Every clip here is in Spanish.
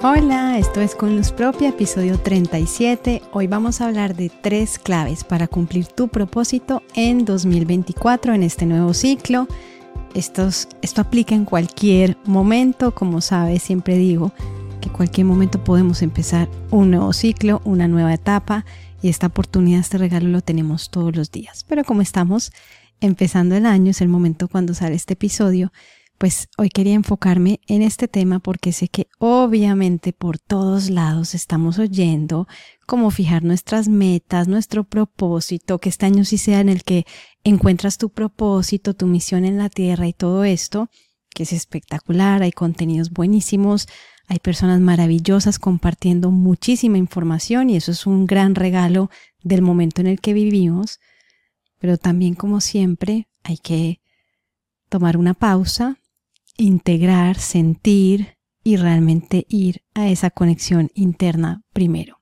Hola, esto es Con Luz Propia, episodio 37. Hoy vamos a hablar de tres claves para cumplir tu propósito en 2024, en este nuevo ciclo. esto aplica en cualquier momento, como sabes, siempre digo que cualquier momento podemos empezar un nuevo ciclo, una nueva etapa y esta oportunidad, este regalo lo tenemos todos los días. Pero como estamos empezando el año, es el momento cuando sale este episodio, pues hoy quería enfocarme en este tema porque sé que obviamente por todos lados estamos oyendo cómo fijar nuestras metas, nuestro propósito, que este año sí sea en el que encuentras tu propósito, tu misión en la tierra y todo esto, que es espectacular, hay contenidos buenísimos, hay personas maravillosas compartiendo muchísima información y eso es un gran regalo del momento en el que vivimos, pero también como siempre hay que tomar una pausa, integrar, sentir y realmente ir a esa conexión interna primero.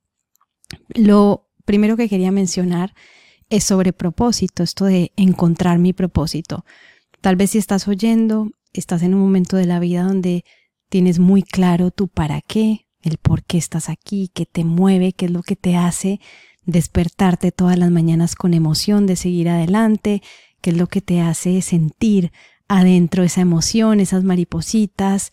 Lo primero que quería mencionar es sobre propósito, esto de encontrar mi propósito. Tal vez si estás oyendo, estás en un momento de la vida donde tienes muy claro tu para qué, el por qué estás aquí, qué te mueve, qué es lo que te hace despertarte todas las mañanas con emoción de seguir adelante, qué es lo que te hace sentir adentro esa emoción, esas maripositas,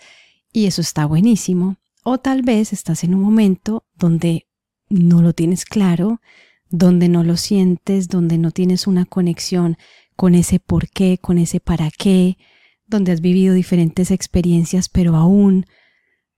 y eso está buenísimo. O tal vez estás en un momento donde no lo tienes claro, donde no lo sientes, donde no tienes una conexión con ese por qué, con ese para qué, donde has vivido diferentes experiencias, pero aún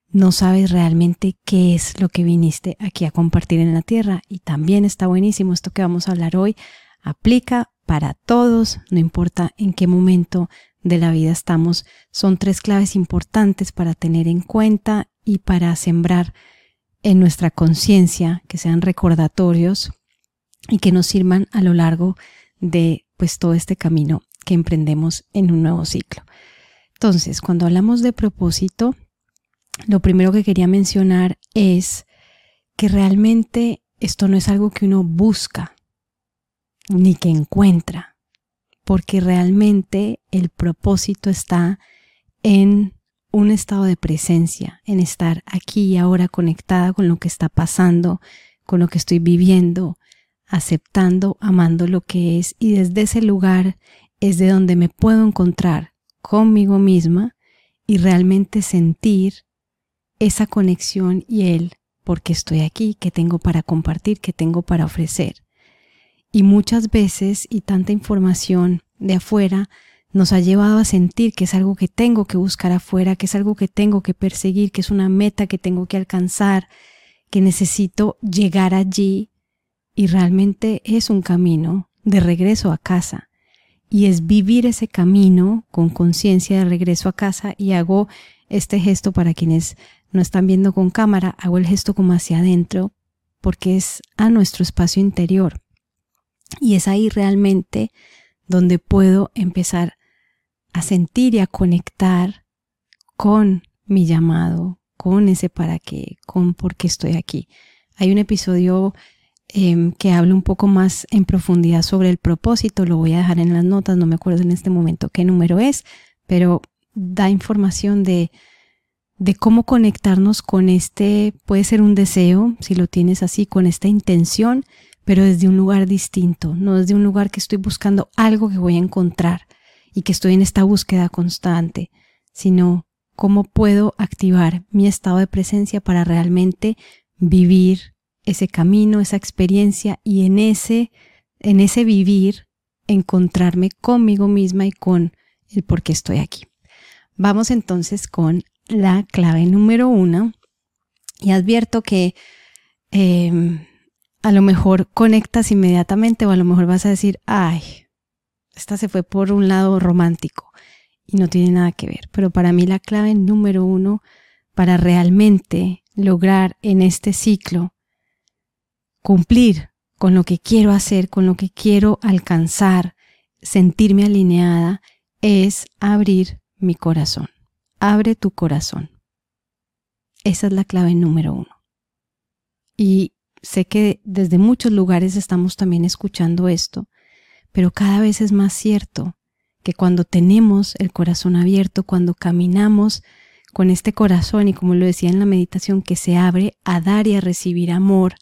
no sabes realmente qué es lo que viniste aquí a compartir en la tierra. Y también está buenísimo esto que vamos a hablar hoy. Aplica para todos, no importa en qué momento de la vida estamos, son tres claves importantes para tener en cuenta y para sembrar en nuestra conciencia, que sean recordatorios y que nos sirvan a lo largo de pues todo este camino que emprendemos en un nuevo ciclo. Entonces, cuando hablamos de propósito, lo primero que quería mencionar es que realmente esto no es algo que uno busca ni que encuentra porque realmente el propósito está en un estado de presencia, en estar aquí y ahora conectada con lo que está pasando, con lo que estoy viviendo, aceptando, amando lo que es y desde ese lugar es de donde me puedo encontrar conmigo misma y realmente sentir esa conexión y el porque estoy aquí, que tengo para compartir, que tengo para ofrecer. Y muchas veces y tanta información de afuera nos ha llevado a sentir que es algo que tengo que buscar afuera, que es algo que tengo que perseguir, que es una meta que tengo que alcanzar, que necesito llegar allí y realmente es un camino de regreso a casa. Y es vivir ese camino con conciencia de regreso a casa y hago este gesto para quienes no están viendo con cámara, hago el gesto como hacia adentro porque es a nuestro espacio interior. Y es ahí realmente donde puedo empezar a sentir y a conectar con mi llamado, con ese para qué, con por qué estoy aquí. Hay un episodio em, que habla un poco más en profundidad sobre el propósito, lo voy a dejar en las notas, no me acuerdo en este momento qué número es, pero da información de, de cómo conectarnos con este, puede ser un deseo, si lo tienes así, con esta intención pero desde un lugar distinto, no desde un lugar que estoy buscando algo que voy a encontrar y que estoy en esta búsqueda constante, sino cómo puedo activar mi estado de presencia para realmente vivir ese camino, esa experiencia y en ese, en ese vivir encontrarme conmigo misma y con el por qué estoy aquí. Vamos entonces con la clave número uno y advierto que em, a lo mejor conectas inmediatamente o a lo mejor vas a decir, ay, esta se fue por un lado romántico y no tiene nada que ver. Pero para mí la clave número uno para realmente lograr en este ciclo cumplir con lo que quiero hacer, con lo que quiero alcanzar, sentirme alineada, es abrir mi corazón. Abre tu corazón. Esa es la clave número uno. Y sé que desde muchos lugares estamos también escuchando esto, pero cada vez es más cierto que cuando tenemos el corazón abierto, cuando caminamos con este corazón y como lo decía en la meditación, que se abre a dar y a recibir amor,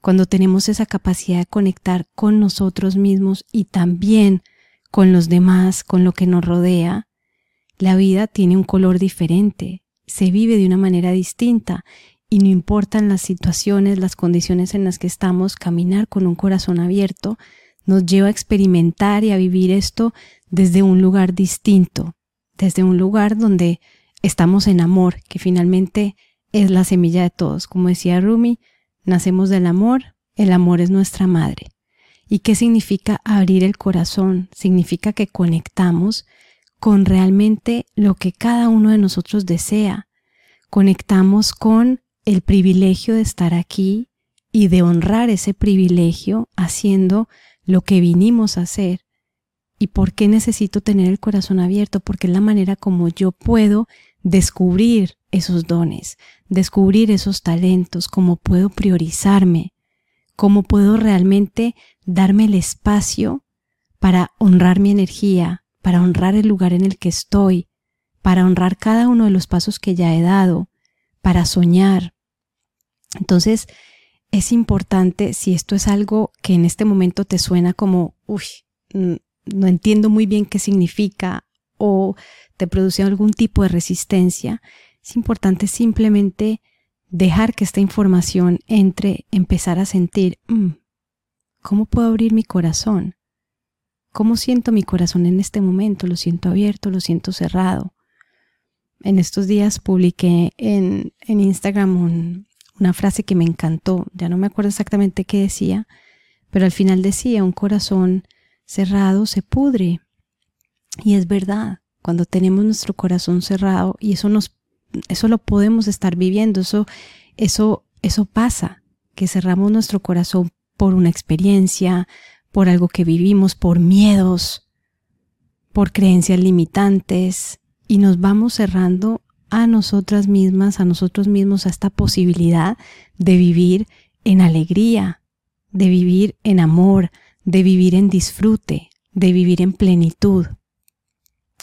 cuando tenemos esa capacidad de conectar con nosotros mismos y también con los demás, con lo que nos rodea, la vida tiene un color diferente, se vive de una manera distinta y no importan las situaciones, las condiciones en las que estamos, caminar con un corazón abierto nos lleva a experimentar y a vivir esto desde un lugar distinto, desde un lugar donde estamos en amor, que finalmente es la semilla de todos. Como decía Rumi, nacemos del amor, el amor es nuestra madre. ¿Y qué significa abrir el corazón? Significa que conectamos con realmente lo que cada uno de nosotros desea. Conectamos con el privilegio de estar aquí y de honrar ese privilegio haciendo lo que vinimos a hacer. ¿Y por qué necesito tener el corazón abierto? Porque es la manera como yo puedo descubrir esos dones, descubrir esos talentos, cómo puedo priorizarme, cómo puedo realmente darme el espacio para honrar mi energía, para honrar el lugar en el que estoy, para honrar cada uno de los pasos que ya he dado, para soñar. Entonces, es importante si esto es algo que en este momento te suena como, uy, no entiendo muy bien qué significa o te produce algún tipo de resistencia, es importante simplemente dejar que esta información entre, empezar a sentir, mm, ¿cómo puedo abrir mi corazón? ¿Cómo siento mi corazón en este momento? ¿Lo siento abierto? ¿Lo siento cerrado? En estos días publiqué en, en Instagram un, una frase que me encantó, ya no me acuerdo exactamente qué decía, pero al final decía, un corazón cerrado se pudre. Y es verdad, cuando tenemos nuestro corazón cerrado, y eso nos, eso lo podemos estar viviendo, eso, eso, eso pasa, que cerramos nuestro corazón por una experiencia, por algo que vivimos, por miedos, por creencias limitantes, y nos vamos cerrando a nosotras mismas, a nosotros mismos, a esta posibilidad de vivir en alegría, de vivir en amor, de vivir en disfrute, de vivir en plenitud.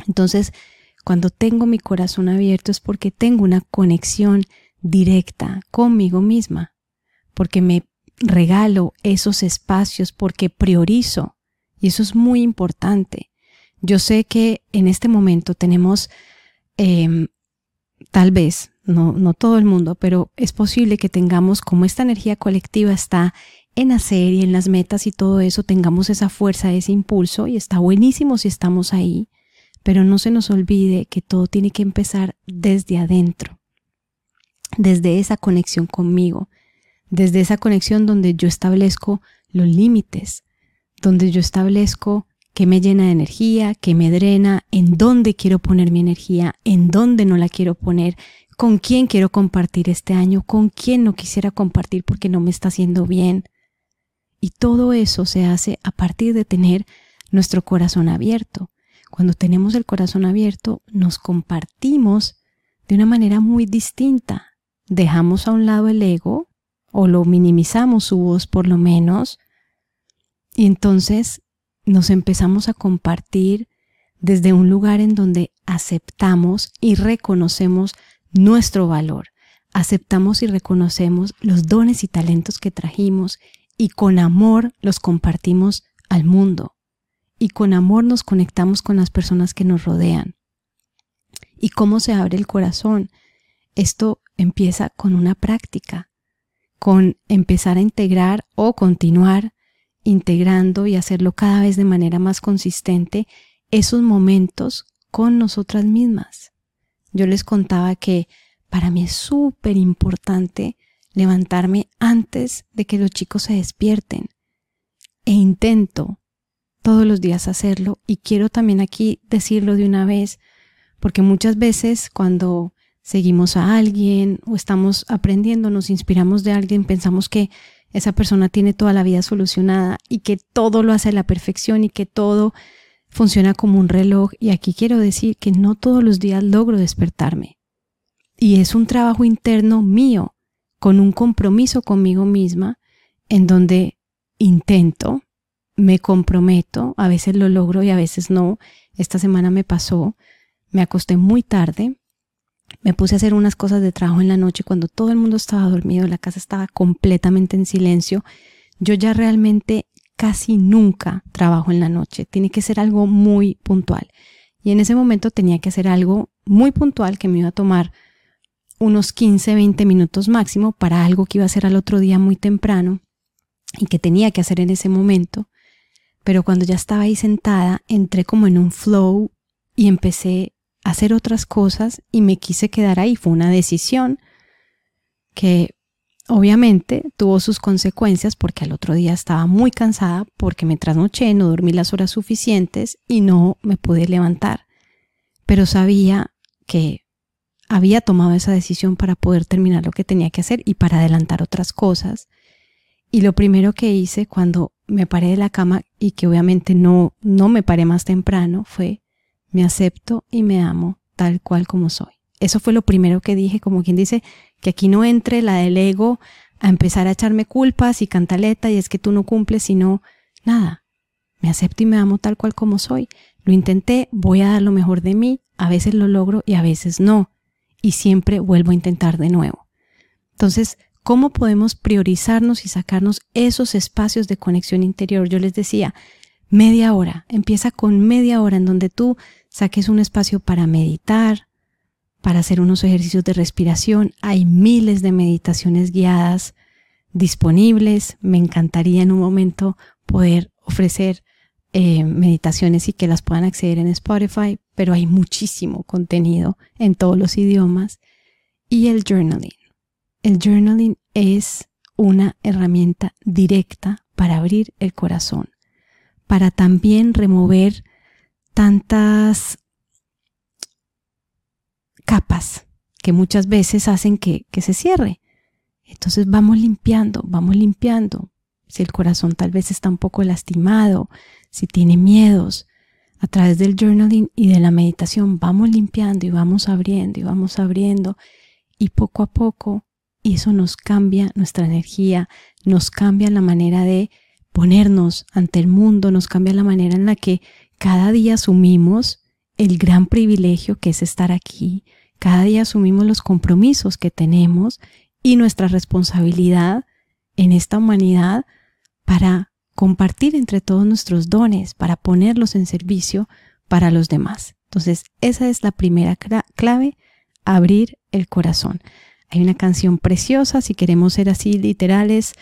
Entonces, cuando tengo mi corazón abierto es porque tengo una conexión directa conmigo misma, porque me regalo esos espacios, porque priorizo. Y eso es muy importante. Yo sé que en este momento tenemos eh, tal vez, no, no todo el mundo, pero es posible que tengamos, como esta energía colectiva está en hacer y en las metas y todo eso, tengamos esa fuerza, ese impulso y está buenísimo si estamos ahí, pero no se nos olvide que todo tiene que empezar desde adentro, desde esa conexión conmigo, desde esa conexión donde yo establezco los límites, donde yo establezco que me llena de energía, que me drena, en dónde quiero poner mi energía, en dónde no la quiero poner, con quién quiero compartir este año, con quién no quisiera compartir porque no me está haciendo bien. Y todo eso se hace a partir de tener nuestro corazón abierto. Cuando tenemos el corazón abierto, nos compartimos de una manera muy distinta. Dejamos a un lado el ego, o lo minimizamos su voz por lo menos, y entonces nos empezamos a compartir desde un lugar en donde aceptamos y reconocemos nuestro valor, aceptamos y reconocemos los dones y talentos que trajimos y con amor los compartimos al mundo y con amor nos conectamos con las personas que nos rodean. ¿Y cómo se abre el corazón? Esto empieza con una práctica, con empezar a integrar o continuar integrando y hacerlo cada vez de manera más consistente esos momentos con nosotras mismas. Yo les contaba que para mí es súper importante levantarme antes de que los chicos se despierten e intento todos los días hacerlo y quiero también aquí decirlo de una vez porque muchas veces cuando seguimos a alguien o estamos aprendiendo, nos inspiramos de alguien, pensamos que esa persona tiene toda la vida solucionada y que todo lo hace a la perfección y que todo funciona como un reloj. Y aquí quiero decir que no todos los días logro despertarme. Y es un trabajo interno mío, con un compromiso conmigo misma, en donde intento, me comprometo, a veces lo logro y a veces no. Esta semana me pasó, me acosté muy tarde me puse a hacer unas cosas de trabajo en la noche cuando todo el mundo estaba dormido, la casa estaba completamente en silencio. Yo ya realmente casi nunca trabajo en la noche, tiene que ser algo muy puntual. Y en ese momento tenía que hacer algo muy puntual que me iba a tomar unos 15, 20 minutos máximo para algo que iba a hacer al otro día muy temprano y que tenía que hacer en ese momento. Pero cuando ya estaba ahí sentada, entré como en un flow y empecé hacer otras cosas y me quise quedar ahí. Fue una decisión que obviamente tuvo sus consecuencias porque al otro día estaba muy cansada porque me trasnoché, no dormí las horas suficientes y no me pude levantar. Pero sabía que había tomado esa decisión para poder terminar lo que tenía que hacer y para adelantar otras cosas. Y lo primero que hice cuando me paré de la cama y que obviamente no, no me paré más temprano fue me acepto y me amo tal cual como soy. Eso fue lo primero que dije, como quien dice, que aquí no entre la del ego a empezar a echarme culpas y cantaleta y es que tú no cumples, sino nada. Me acepto y me amo tal cual como soy. Lo intenté, voy a dar lo mejor de mí, a veces lo logro y a veces no. Y siempre vuelvo a intentar de nuevo. Entonces, ¿cómo podemos priorizarnos y sacarnos esos espacios de conexión interior? Yo les decía, media hora, empieza con media hora en donde tú saques un espacio para meditar, para hacer unos ejercicios de respiración. Hay miles de meditaciones guiadas disponibles. Me encantaría en un momento poder ofrecer eh, meditaciones y que las puedan acceder en Spotify, pero hay muchísimo contenido en todos los idiomas. Y el journaling. El journaling es una herramienta directa para abrir el corazón, para también remover tantas capas que muchas veces hacen que, se cierre. Entonces vamos limpiando, vamos limpiando. Si el corazón tal vez está un poco lastimado, si tiene miedos, a través del journaling y de la meditación vamos limpiando y vamos abriendo y vamos abriendo y poco a poco eso nos cambia nuestra energía, nos cambia la manera de ponernos ante el mundo, nos cambia la manera en la que cada día asumimos el gran privilegio que es estar aquí, cada día asumimos los compromisos que tenemos y nuestra responsabilidad en esta humanidad para compartir entre todos nuestros dones, para ponerlos en servicio para los demás. Entonces, esa es la primera clave, abrir el corazón. Hay una canción preciosa, si queremos ser así literales,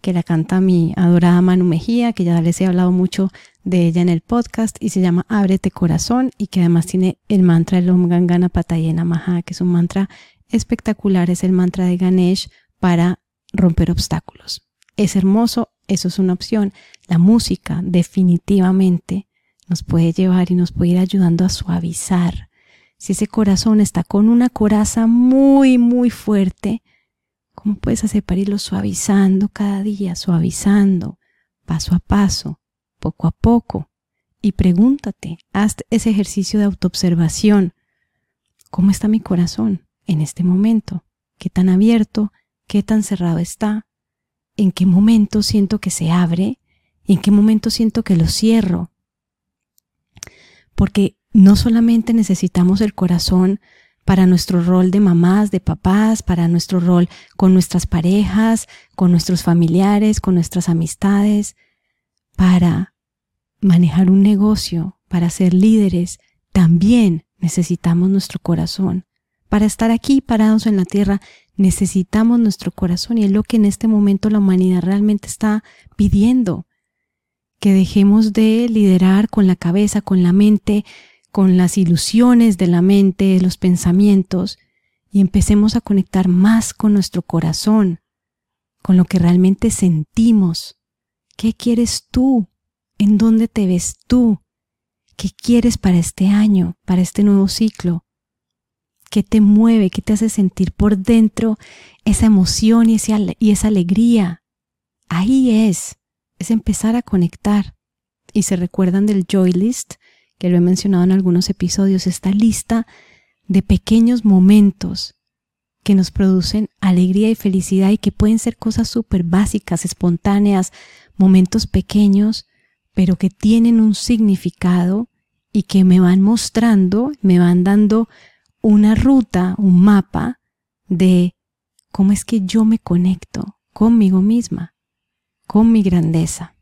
que la canta mi adorada Manu Mejía, que ya les he hablado mucho de ella en el podcast y se llama Ábrete Corazón y que además tiene el mantra del Om Gangana Patayena Maha, que es un mantra espectacular, es el mantra de Ganesh para romper obstáculos. Es hermoso, eso es una opción. La música definitivamente nos puede llevar y nos puede ir ayudando a suavizar. Si ese corazón está con una coraza muy, muy fuerte, ¿Cómo puedes hacer para irlo suavizando cada día, suavizando, paso a paso, poco a poco? Y pregúntate, haz ese ejercicio de autoobservación. ¿Cómo está mi corazón en este momento? ¿Qué tan abierto? ¿Qué tan cerrado está? ¿En qué momento siento que se abre? ¿Y en qué momento siento que lo cierro? Porque no solamente necesitamos el corazón para nuestro rol de mamás, de papás, para nuestro rol con nuestras parejas, con nuestros familiares, con nuestras amistades, para manejar un negocio, para ser líderes, también necesitamos nuestro corazón. Para estar aquí parados en la tierra, necesitamos nuestro corazón y es lo que en este momento la humanidad realmente está pidiendo. Que dejemos de liderar con la cabeza, con la mente, con las ilusiones de la mente, los pensamientos, y empecemos a conectar más con nuestro corazón, con lo que realmente sentimos. ¿Qué quieres tú? ¿En dónde te ves tú? ¿Qué quieres para este año, para este nuevo ciclo? ¿Qué te mueve? ¿Qué te hace sentir por dentro esa emoción y esa, y esa alegría? Ahí es, es empezar a conectar. Y se recuerdan del Joy List, que lo he mencionado en algunos episodios, esta lista de pequeños momentos que nos producen alegría y felicidad y que pueden ser cosas súper básicas, espontáneas, momentos pequeños, pero que tienen un significado y que me van mostrando, me van dando una ruta, un mapa de cómo es que yo me conecto conmigo misma, con mi grandeza.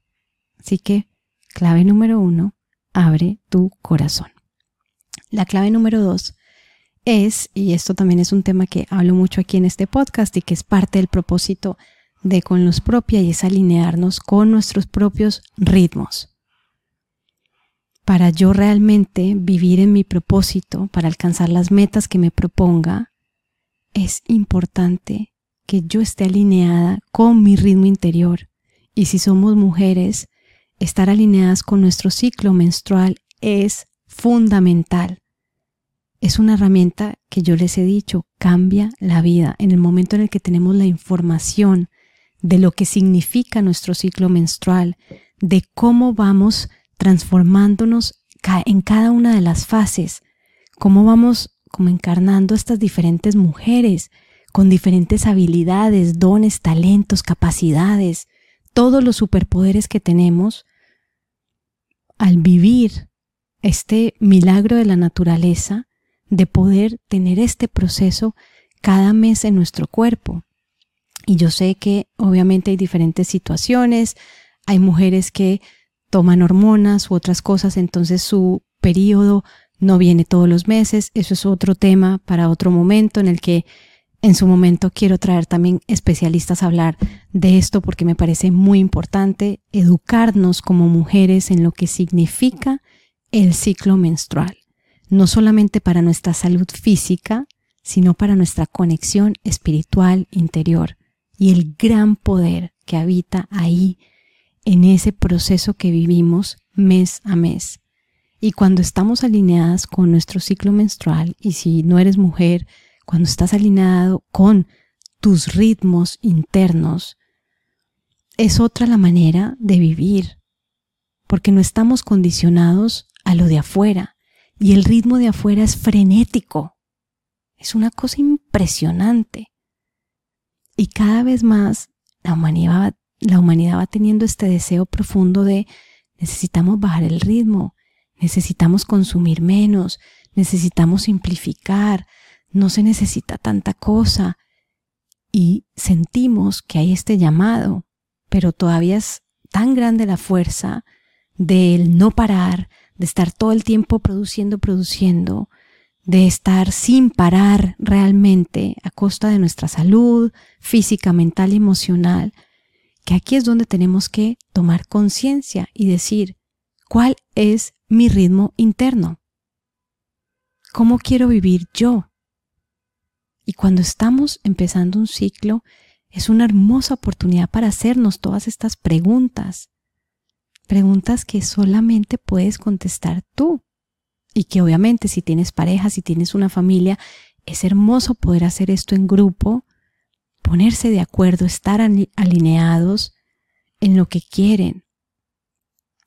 Así que, clave número uno, abre tu corazón. La clave número dos es, y esto también es un tema que hablo mucho aquí en este podcast y que es parte del propósito de Con Luz Propia y es alinearnos con nuestros propios ritmos. Para yo realmente vivir en mi propósito, para alcanzar las metas que me proponga, es importante que yo esté alineada con mi ritmo interior. Y si somos mujeres, estar alineadas con nuestro ciclo menstrual es fundamental. Es una herramienta que yo les he dicho, cambia la vida. En el momento en el que tenemos la información de lo que significa nuestro ciclo menstrual, de cómo vamos transformándonos en cada una de las fases, cómo vamos como encarnando estas diferentes mujeres con diferentes habilidades, dones, talentos, capacidades, todos los superpoderes que tenemos, al vivir este milagro de la naturaleza, de poder tener este proceso cada mes en nuestro cuerpo. Y yo sé que obviamente hay diferentes situaciones, hay mujeres que toman hormonas u otras cosas, entonces su periodo no viene todos los meses, eso es otro tema para otro momento en el que en su momento quiero traer también especialistas a hablar de esto porque me parece muy importante educarnos como mujeres en lo que significa el ciclo menstrual, no solamente para nuestra salud física, sino para nuestra conexión espiritual interior y el gran poder que habita ahí en ese proceso que vivimos mes a mes. Y cuando estamos alineadas con nuestro ciclo menstrual, y si no eres mujer, cuando estás alineado con tus ritmos internos, es otra la manera de vivir, porque no estamos condicionados a lo de afuera, y el ritmo de afuera es frenético. Es una cosa impresionante. Y cada vez más la humanidad, la humanidad va teniendo este deseo profundo de necesitamos bajar el ritmo, necesitamos consumir menos, necesitamos simplificar, no se necesita tanta cosa. Y sentimos que hay este llamado, pero todavía es tan grande la fuerza del no parar, de estar todo el tiempo produciendo, produciendo, de estar sin parar realmente a costa de nuestra salud física, mental y emocional, que aquí es donde tenemos que tomar conciencia y decir, ¿cuál es mi ritmo interno? ¿Cómo quiero vivir yo? Y cuando estamos empezando un ciclo, es una hermosa oportunidad para hacernos todas estas preguntas. Preguntas que solamente puedes contestar tú. Y que obviamente si tienes pareja, si tienes una familia, es hermoso poder hacer esto en grupo, ponerse de acuerdo, estar alineados en lo que quieren,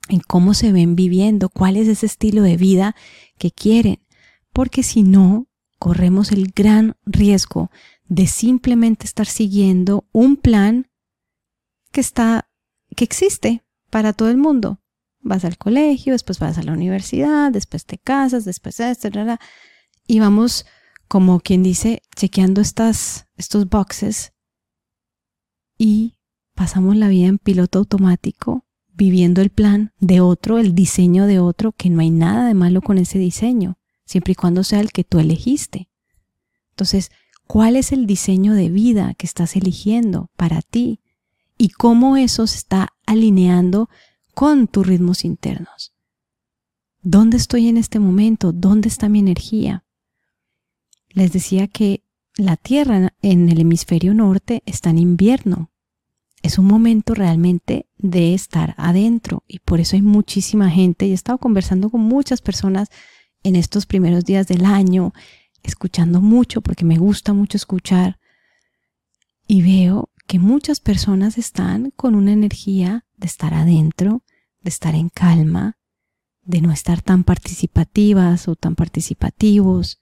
en cómo se ven viviendo, cuál es ese estilo de vida que quieren, porque si no, corremos el gran riesgo de simplemente estar siguiendo un plan que está que existe para todo el mundo. Vas al colegio, después vas a la universidad, después te casas, después esto, y vamos como quien dice, chequeando estas, estos boxes y pasamos la vida en piloto automático, viviendo el plan de otro, el diseño de otro, que no hay nada de malo con ese diseño, siempre y cuando sea el que tú elegiste. Entonces, ¿cuál es el diseño de vida que estás eligiendo para ti? Y cómo eso se está alineando con tus ritmos internos. ¿Dónde estoy en este momento? ¿Dónde está mi energía? Les decía que la Tierra en el hemisferio norte está en invierno. Es un momento realmente de estar adentro y por eso hay muchísima gente y he estado conversando con muchas personas en estos primeros días del año, escuchando mucho porque me gusta mucho escuchar y veo que muchas personas están con una energía de estar adentro, de estar en calma, de no estar tan participativas o tan participativos,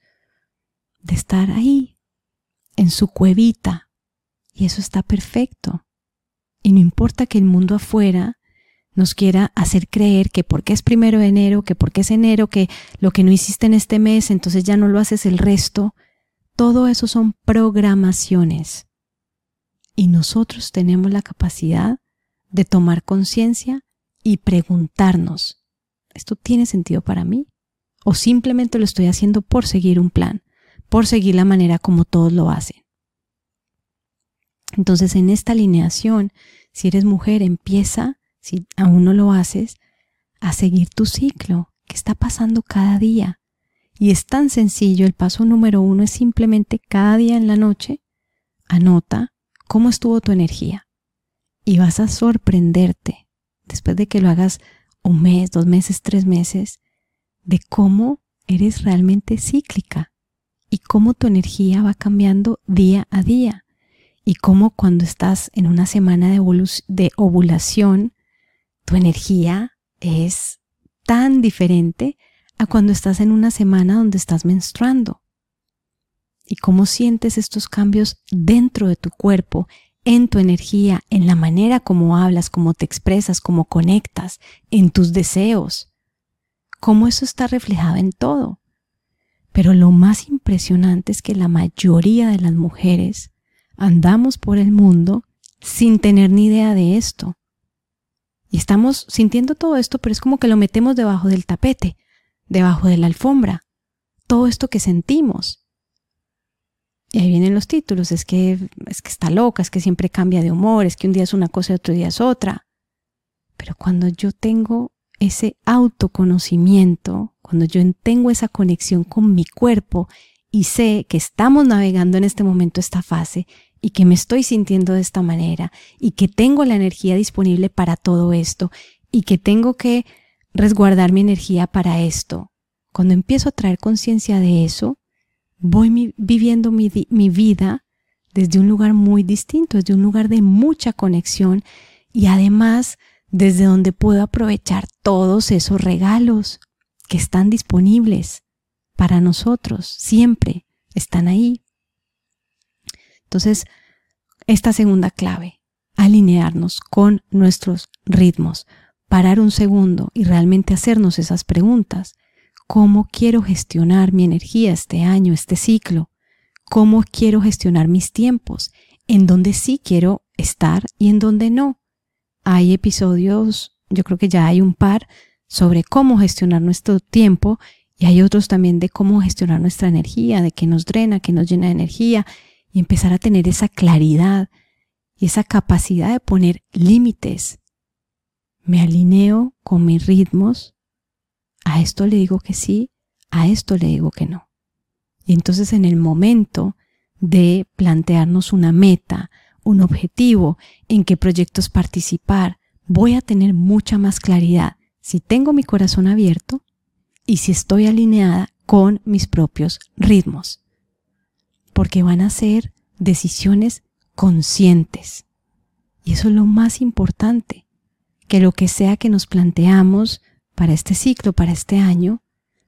de estar ahí, en su cuevita. Y eso está perfecto. Y no importa que el mundo afuera nos quiera hacer creer que porque es primero de enero, que porque es enero, que lo que no hiciste en este mes, entonces ya no lo haces el resto. Todo eso son programaciones. Y nosotros tenemos la capacidad de tomar conciencia y preguntarnos, ¿esto tiene sentido para mí? ¿O simplemente lo estoy haciendo por seguir un plan, por seguir la manera como todos lo hacen? Entonces en esta alineación, si eres mujer, empieza si aún no lo haces, a seguir tu ciclo, que está pasando cada día. Y es tan sencillo, el paso número uno es simplemente cada día en la noche, anota cómo estuvo tu energía. Y vas a sorprenderte, después de que lo hagas un mes, dos meses, tres meses, de cómo eres realmente cíclica y cómo tu energía va cambiando día a día. Y cómo cuando estás en una semana de, de ovulación, tu energía es tan diferente a cuando estás en una semana donde estás menstruando. Y cómo sientes estos cambios dentro de tu cuerpo, en tu energía, en la manera como hablas, cómo te expresas, cómo conectas, en tus deseos. Cómo eso está reflejado en todo. Pero lo más impresionante es que la mayoría de las mujeres andamos por el mundo sin tener ni idea de esto. Y estamos sintiendo todo esto, pero es como que lo metemos debajo del tapete, debajo de la alfombra. Todo esto que sentimos. Y ahí vienen los títulos, es que, es que está loca, es que siempre cambia de humor, es que un día es una cosa y otro día es otra. Pero cuando yo tengo ese autoconocimiento, cuando yo tengo esa conexión con mi cuerpo y sé que estamos navegando en este momento esta fase y que me estoy sintiendo de esta manera y que tengo la energía disponible para todo esto y que tengo que resguardar mi energía para esto. Cuando empiezo a traer conciencia de eso, voy viviendo mi, mi vida desde un lugar muy distinto, desde un lugar de mucha conexión y además desde donde puedo aprovechar todos esos regalos que están disponibles para nosotros, siempre están ahí. Entonces, esta segunda clave, alinearnos con nuestros ritmos, parar un segundo y realmente hacernos esas preguntas. ¿Cómo quiero gestionar mi energía este año, este ciclo? ¿Cómo quiero gestionar mis tiempos? ¿En dónde sí quiero estar y en dónde no? Hay episodios, yo creo que ya hay un par, sobre cómo gestionar nuestro tiempo y hay otros también de cómo gestionar nuestra energía, de qué nos drena, qué nos llena de energía y empezar a tener esa claridad y esa capacidad de poner límites. Me alineo con mis ritmos. A esto le digo que sí, a esto le digo que no. Y entonces en el momento de plantearnos una meta, un objetivo, en qué proyectos participar, voy a tener mucha más claridad si tengo mi corazón abierto y si estoy alineada con mis propios ritmos porque van a ser decisiones conscientes. Y eso es lo más importante, que lo que sea que nos planteamos para este ciclo, para este año,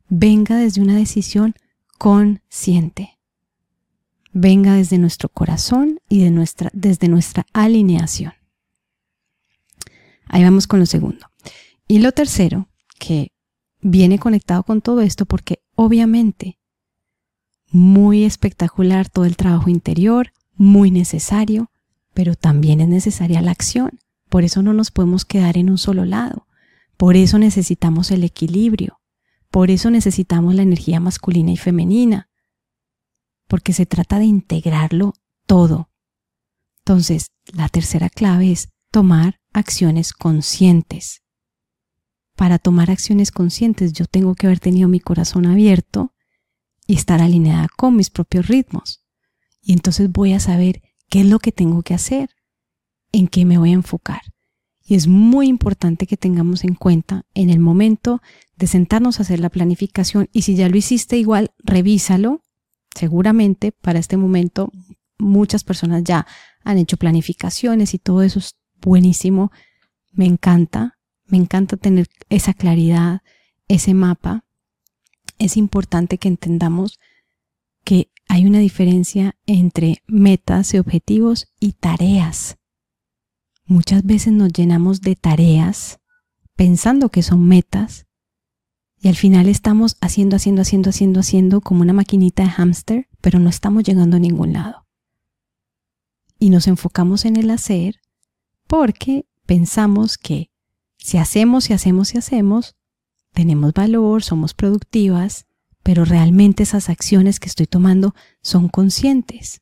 venga desde una decisión consciente. Venga desde nuestro corazón y de nuestra, desde nuestra alineación. Ahí vamos con lo segundo. Y lo tercero, que viene conectado con todo esto, porque obviamente muy espectacular todo el trabajo interior, muy necesario, pero también es necesaria la acción. Por eso no nos podemos quedar en un solo lado. Por eso necesitamos el equilibrio. Por eso necesitamos la energía masculina y femenina. Porque se trata de integrarlo todo. Entonces, la tercera clave es tomar acciones conscientes. Para tomar acciones conscientes yo tengo que haber tenido mi corazón abierto y estar alineada con mis propios ritmos. Y entonces voy a saber qué es lo que tengo que hacer, en qué me voy a enfocar. Y es muy importante que tengamos en cuenta en el momento de sentarnos a hacer la planificación y si ya lo hiciste igual, revísalo. Seguramente para este momento muchas personas ya han hecho planificaciones y todo eso es buenísimo. Me encanta, me encanta tener esa claridad, ese mapa es importante que entendamos que hay una diferencia entre metas y objetivos y tareas. Muchas veces nos llenamos de tareas pensando que son metas y al final estamos haciendo, haciendo, haciendo, haciendo, haciendo como una maquinita de hámster, pero no estamos llegando a ningún lado. Y nos enfocamos en el hacer porque pensamos que si hacemos y hacemos y hacemos, tenemos valor, somos productivas, pero realmente esas acciones que estoy tomando son conscientes.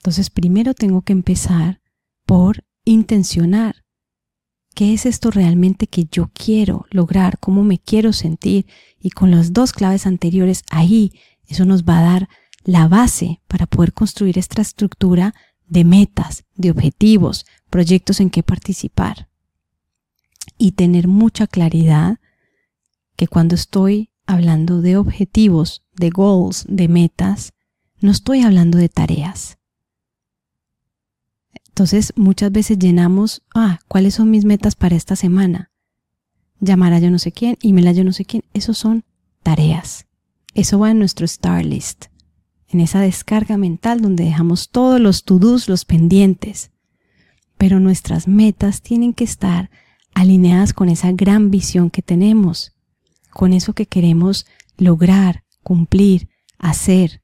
Entonces primero tengo que empezar por intencionar ¿Qué es esto realmente que yo quiero lograr? ¿Cómo me quiero sentir? Y con las dos claves anteriores ahí, eso nos va a dar la base para poder construir esta estructura de metas, de objetivos, proyectos en que participar. Y tener mucha claridad que cuando estoy hablando de objetivos, de goals, de metas, no estoy hablando de tareas. Entonces muchas veces llenamos, ah, ¿cuáles son mis metas para esta semana? Llamar a yo no sé quién, email a yo no sé quién, esos son tareas. Eso va en nuestro star list, en esa descarga mental donde dejamos todos los to-dos, los pendientes. Pero nuestras metas tienen que estar alineadas con esa gran visión que tenemos, con eso que queremos lograr, cumplir, hacer.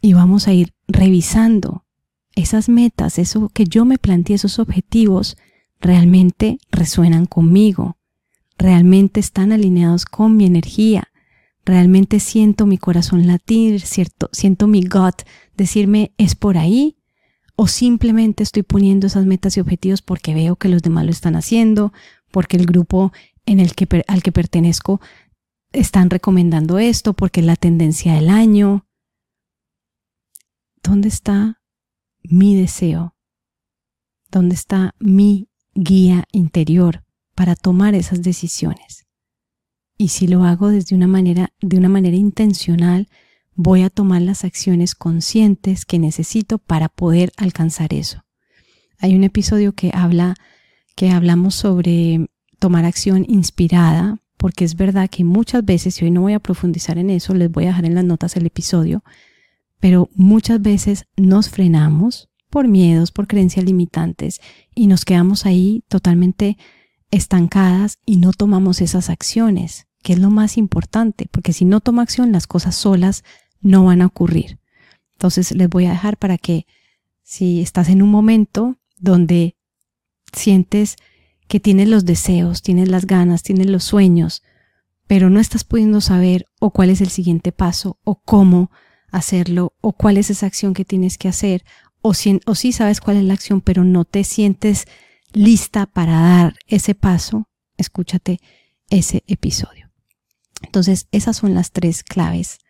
Y vamos a ir revisando esas metas, eso que yo me planteé, esos objetivos, realmente resuenan conmigo, realmente están alineados con mi energía, realmente siento mi corazón latir, cierto, siento mi gut decirme es por ahí o simplemente estoy poniendo esas metas y objetivos porque veo que los demás lo están haciendo, porque el grupo en el que, al que pertenezco están recomendando esto, porque es la tendencia del año. ¿Dónde está mi deseo? ¿Dónde está mi guía interior para tomar esas decisiones? Y si lo hago desde una manera, de una manera intencional, voy a tomar las acciones conscientes que necesito para poder alcanzar eso. Hay un episodio que habla, que hablamos sobre tomar acción inspirada, porque es verdad que muchas veces, y hoy no voy a profundizar en eso, les voy a dejar en las notas el episodio, pero muchas veces nos frenamos por miedos, por creencias limitantes y nos quedamos ahí totalmente estancadas y no tomamos esas acciones, que es lo más importante, porque si no tomo acción las cosas solas no van a ocurrir. Entonces les voy a dejar para que si estás en un momento donde sientes que tienes los deseos, tienes las ganas, tienes los sueños, pero no estás pudiendo saber o cuál es el siguiente paso o cómo hacerlo o cuál es esa acción que tienes que hacer o, si, o sí sabes cuál es la acción pero no te sientes lista para dar ese paso, escúchate ese episodio. Entonces, esas son las tres claves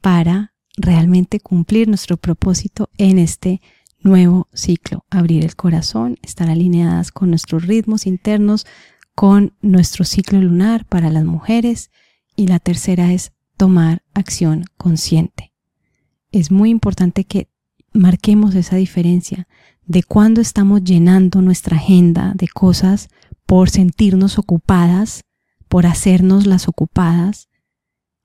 para realmente cumplir nuestro propósito en este nuevo ciclo. Abrir el corazón, estar alineadas con nuestros ritmos internos, con nuestro ciclo lunar para las mujeres. Y la tercera es tomar acción consciente es muy importante que marquemos esa diferencia de cuando estamos llenando nuestra agenda de cosas por sentirnos ocupadas, por hacernos las ocupadas,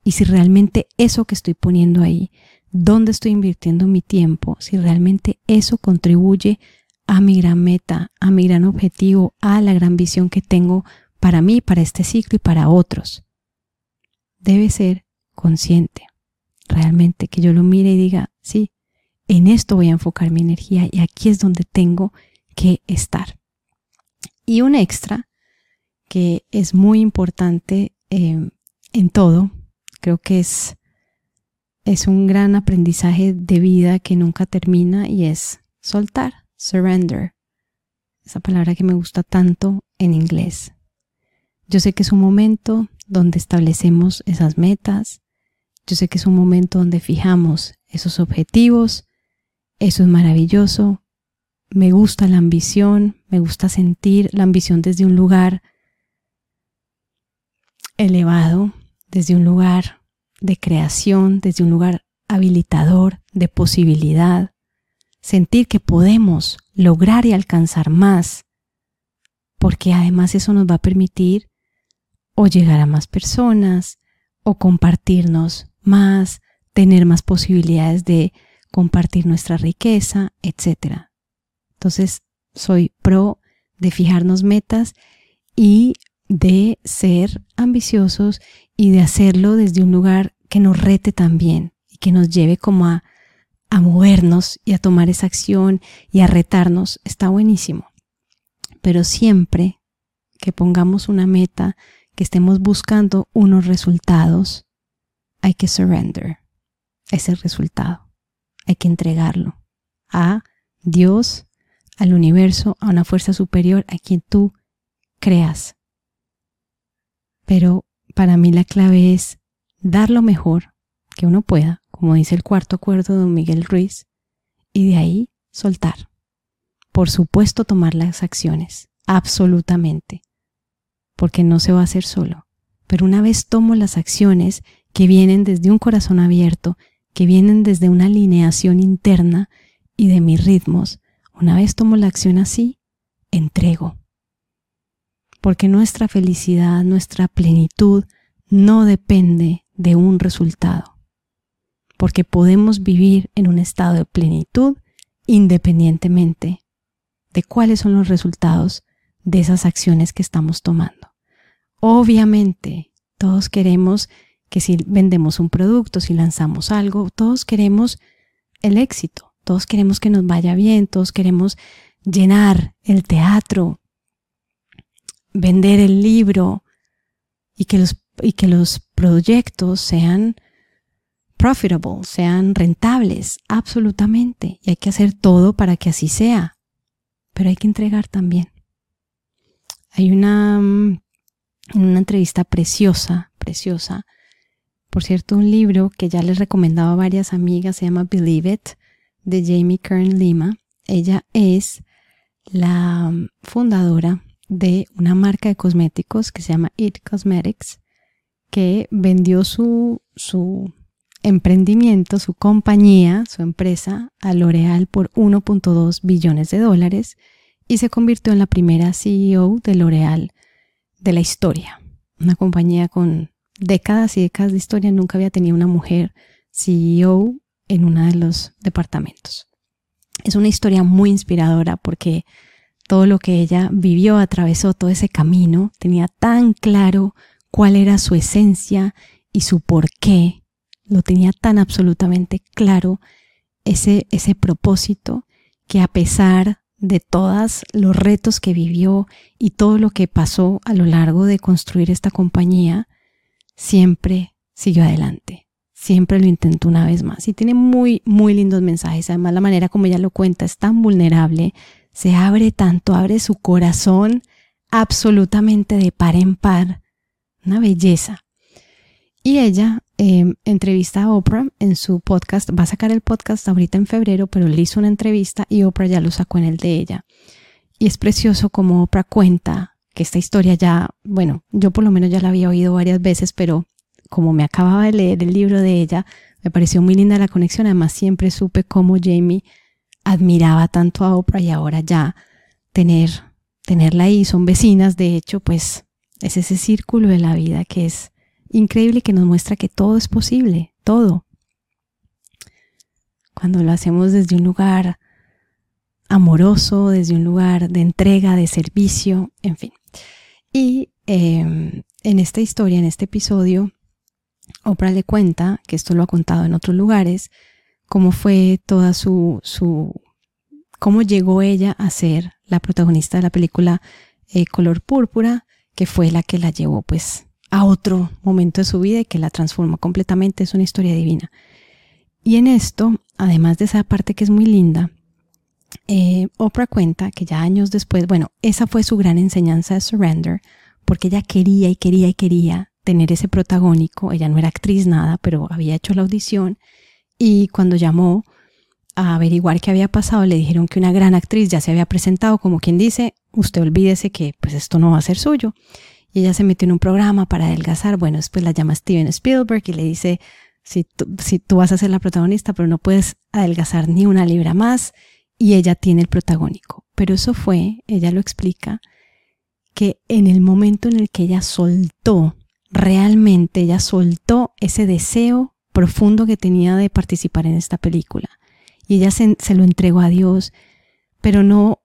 y si realmente eso que estoy poniendo ahí, dónde estoy invirtiendo mi tiempo, si realmente eso contribuye a mi gran meta, a mi gran objetivo, a la gran visión que tengo para mí, para este ciclo y para otros. Debe ser consciente realmente que yo lo mire y diga, sí, en esto voy a enfocar mi energía y aquí es donde tengo que estar. Y un extra que es muy importante em, en todo, creo que es, es un gran aprendizaje de vida que nunca termina y es soltar, surrender, esa palabra que me gusta tanto en inglés. Yo sé que es un momento donde establecemos esas metas, yo sé que es un momento donde fijamos esos objetivos. Eso es maravilloso. Me gusta la ambición, me gusta sentir la ambición desde un lugar elevado, desde un lugar de creación, desde un lugar habilitador, de posibilidad. Sentir que podemos lograr y alcanzar más, porque además eso nos va a permitir o llegar a más personas, o compartirnos más, tener más posibilidades de compartir nuestra riqueza, etc. Entonces, soy pro de fijarnos metas y de ser ambiciosos y de hacerlo desde un lugar que nos rete también y que nos lleve como a, a movernos y a tomar esa acción y a retarnos, está buenísimo. Pero siempre que pongamos una meta, que estemos buscando unos resultados, hay que surrender ese resultado. Hay que entregarlo a Dios, al universo, a una fuerza superior a quien tú creas. Pero para mí la clave es dar lo mejor que uno pueda, como dice el cuarto acuerdo de don Miguel Ruiz, y de ahí soltar. Por supuesto tomar las acciones, absolutamente, porque no se va a hacer solo. Pero una vez tomo las acciones que vienen desde un corazón abierto, que vienen desde una alineación interna y de mis ritmos, una vez tomo la acción así, entrego. Porque nuestra felicidad, nuestra plenitud no depende de un resultado. Porque podemos vivir en un estado de plenitud independientemente de cuáles son los resultados de esas acciones que estamos tomando. Obviamente, todos queremos que si vendemos un producto, si lanzamos algo, todos queremos el éxito, todos queremos que nos vaya bien, todos queremos llenar el teatro, vender el libro y que los, y que los proyectos sean profitable, sean rentables, absolutamente. Y hay que hacer todo para que así sea. Pero hay que entregar también. Hay una, una entrevista preciosa, preciosa. Por cierto, un libro que ya les recomendaba a varias amigas, se llama Believe It, de Jamie Kern Lima. Ella es la fundadora de una marca de cosméticos que se llama It Cosmetics, que vendió su, su emprendimiento, su compañía, su empresa a L'Oreal por 1.2 billones de dólares y se convirtió en la primera CEO de L'Oreal de la historia. Una compañía con décadas y décadas de historia, nunca había tenido una mujer CEO en uno de los departamentos. Es una historia muy inspiradora porque todo lo que ella vivió, atravesó todo ese camino, tenía tan claro cuál era su esencia y su por qué, lo tenía tan absolutamente claro ese, ese propósito que a pesar de todos los retos que vivió y todo lo que pasó a lo largo de construir esta compañía, siempre siguió adelante siempre lo intento una vez más. Y tiene muy, muy lindos mensajes. Además, la manera como ella lo cuenta es tan vulnerable, se abre tanto, abre su corazón absolutamente de par en par. Una belleza. Y ella em, entrevista a Oprah en su podcast. Va a sacar el podcast ahorita en febrero, pero le hizo una entrevista y Oprah ya lo sacó en el de ella. Y es precioso como Oprah cuenta que esta historia ya, bueno, yo por lo menos ya la había oído varias veces, pero como me acababa de leer el libro de ella, me pareció muy linda la conexión. Además, siempre supe cómo Jamie admiraba tanto a Oprah y ahora ya tener, tenerla ahí, son vecinas, de hecho, pues es ese círculo de la vida que es increíble y que nos muestra que todo es posible, todo. Cuando lo hacemos desde un lugar amoroso, desde un lugar de entrega, de servicio, en fin. Y em, en esta historia, en este episodio, Oprah le cuenta, que esto lo ha contado en otros lugares, cómo fue toda su, su cómo llegó ella a ser la protagonista de la película eh, Color Púrpura, que fue la que la llevó pues a otro momento de su vida y que la transformó completamente. Es una historia divina. Y en esto, además de esa parte que es muy linda, eh, Oprah cuenta que ya años después, bueno, esa fue su gran enseñanza de Surrender, porque ella quería y quería y quería tener ese protagónico. Ella no era actriz nada, pero había hecho la audición y cuando llamó a averiguar qué había pasado, le dijeron que una gran actriz ya se había presentado, como quien dice, usted olvídese que pues esto no va a ser suyo. Y ella se metió en un programa para adelgazar. Bueno, después la llama Steven Spielberg y le dice, si tú, si tú vas a ser la protagonista, pero no puedes adelgazar ni una libra más, y ella tiene el protagónico. Pero eso fue, ella lo explica, que en el momento en el que ella soltó realmente ella soltó ese deseo profundo que tenía de participar en esta película. Y ella se, lo entregó a Dios, pero no,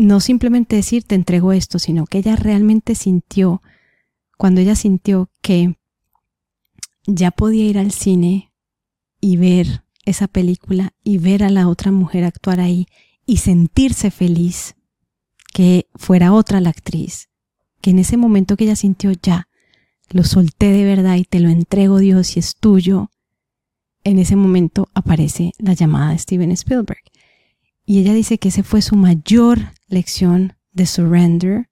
no simplemente decir te entrego esto, sino que ella realmente sintió, cuando ella sintió que ya podía ir al cine y ver esa película y ver a la otra mujer actuar ahí y sentirse feliz que fuera otra la actriz, que en ese momento que ella sintió ya, lo solté de verdad y te lo entrego Dios y es tuyo, en ese momento aparece la llamada de Steven Spielberg. Y ella dice que ese fue su mayor lección de surrender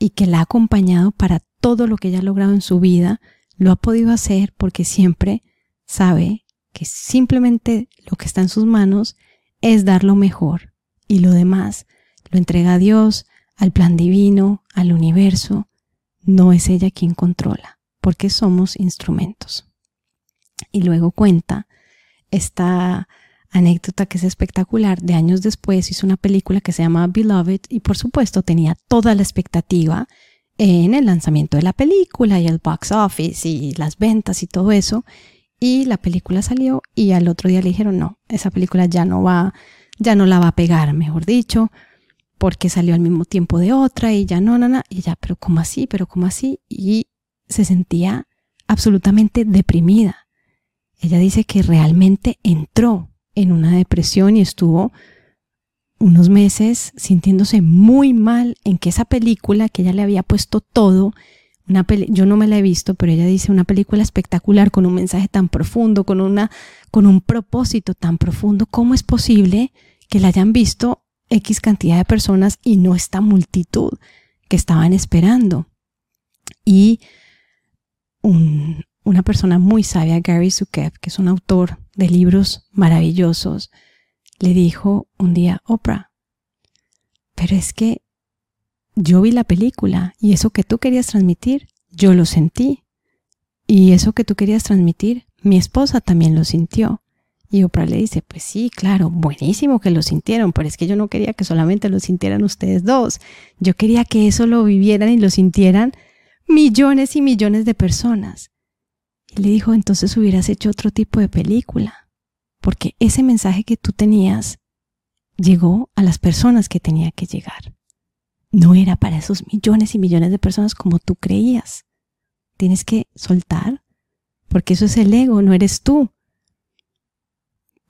y que la ha acompañado para todo lo que ella ha logrado en su vida, lo ha podido hacer porque siempre sabe que simplemente lo que está en sus manos es dar lo mejor y lo demás lo entrega a Dios, al plan divino, al universo. No es ella quien controla, porque somos instrumentos. Y luego cuenta esta anécdota que es espectacular. De años después hizo una película que se llama Beloved y por supuesto tenía toda la expectativa en el lanzamiento de la película y el box office y las ventas y todo eso. Y la película salió y al otro día le dijeron, no, esa película ya no va, ya no la va a pegar, mejor dicho, porque salió al mismo tiempo de otra y ya no, no, no, y ya, pero ¿cómo así? Pero ¿cómo así? Y se sentía absolutamente deprimida. Ella dice que realmente entró en una depresión y estuvo unos meses sintiéndose muy mal en que esa película que ella le había puesto todo, una yo no me la he visto, pero ella dice una película espectacular con un mensaje tan profundo, con una con un propósito tan profundo, ¿cómo es posible que la hayan visto X cantidad de personas y no esta multitud que estaban esperando? Y una persona muy sabia, Gary Zukev, que es un autor de libros maravillosos, le dijo un día, Oprah, pero es que yo vi la película y eso que tú querías transmitir, yo lo sentí. Y eso que tú querías transmitir, mi esposa también lo sintió. Y Oprah le dice, pues sí, claro, buenísimo que lo sintieron, pero es que yo no quería que solamente lo sintieran ustedes dos. Yo quería que eso lo vivieran y lo sintieran millones y millones de personas. Y le dijo, entonces hubieras hecho otro tipo de película porque ese mensaje que tú tenías llegó a las personas que tenía que llegar. No era para esos millones y millones de personas como tú creías. Tienes que soltar, porque eso es el ego, no eres tú.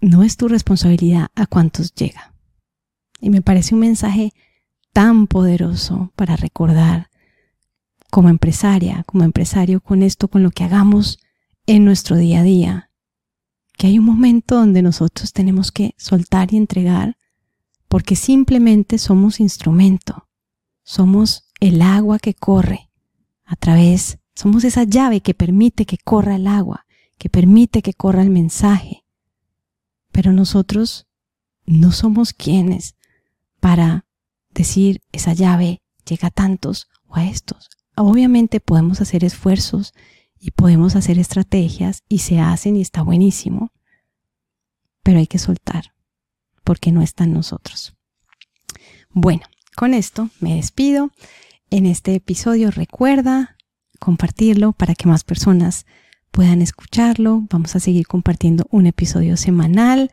No es tu responsabilidad a cuántos llega. Y me parece un mensaje tan poderoso para recordar como empresaria, como empresario, con esto, con lo que hagamos en nuestro día a día, que hay un momento donde nosotros tenemos que soltar y entregar porque simplemente somos instrumento, somos el agua que corre a través, somos esa llave que permite que corra el agua, que permite que corra el mensaje. Pero nosotros no somos quienes para decir esa llave llega a tantos o a estos. Obviamente podemos hacer esfuerzos y podemos hacer estrategias y se hacen y está buenísimo, pero hay que soltar porque no está en nosotros. Bueno, con esto me despido. En este episodio recuerda compartirlo para que más personas puedan escucharlo. Vamos a seguir compartiendo un episodio semanal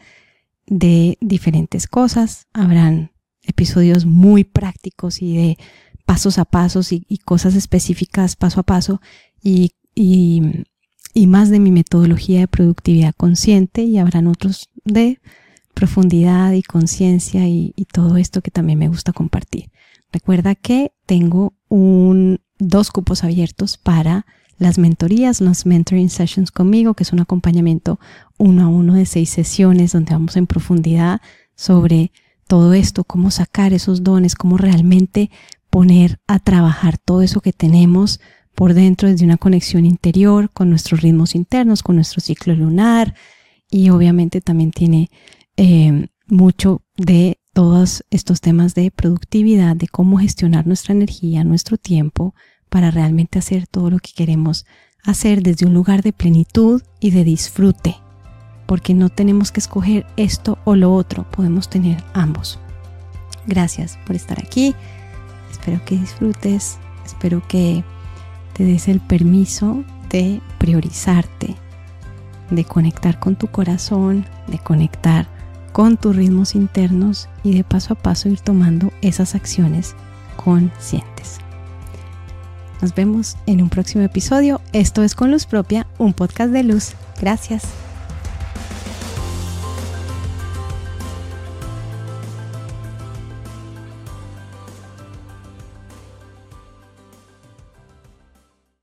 de diferentes cosas. Habrán episodios muy prácticos y de pasos a pasos y, cosas específicas paso a paso y, y, más de mi metodología de productividad consciente y habrán otros de profundidad y conciencia y, todo esto que también me gusta compartir. Recuerda que tengo un, dos cupos abiertos para las mentorías, los mentoring sessions conmigo, que es un acompañamiento uno a uno de seis sesiones donde vamos en profundidad sobre todo esto, cómo sacar esos dones, cómo realmente poner a trabajar todo eso que tenemos por dentro desde una conexión interior con nuestros ritmos internos, con nuestro ciclo lunar y obviamente también tiene eh, mucho de todos estos temas de productividad, de cómo gestionar nuestra energía, nuestro tiempo para realmente hacer todo lo que queremos hacer desde un lugar de plenitud y de disfrute, porque no tenemos que escoger esto o lo otro, podemos tener ambos. Gracias por estar aquí, espero que disfrutes, espero que te des el permiso de priorizarte, de conectar con tu corazón, de conectar con tus ritmos internos y de paso a paso ir tomando esas acciones conscientes. Nos vemos en un próximo episodio. Esto es Con Luz Propia, un podcast de luz. Gracias.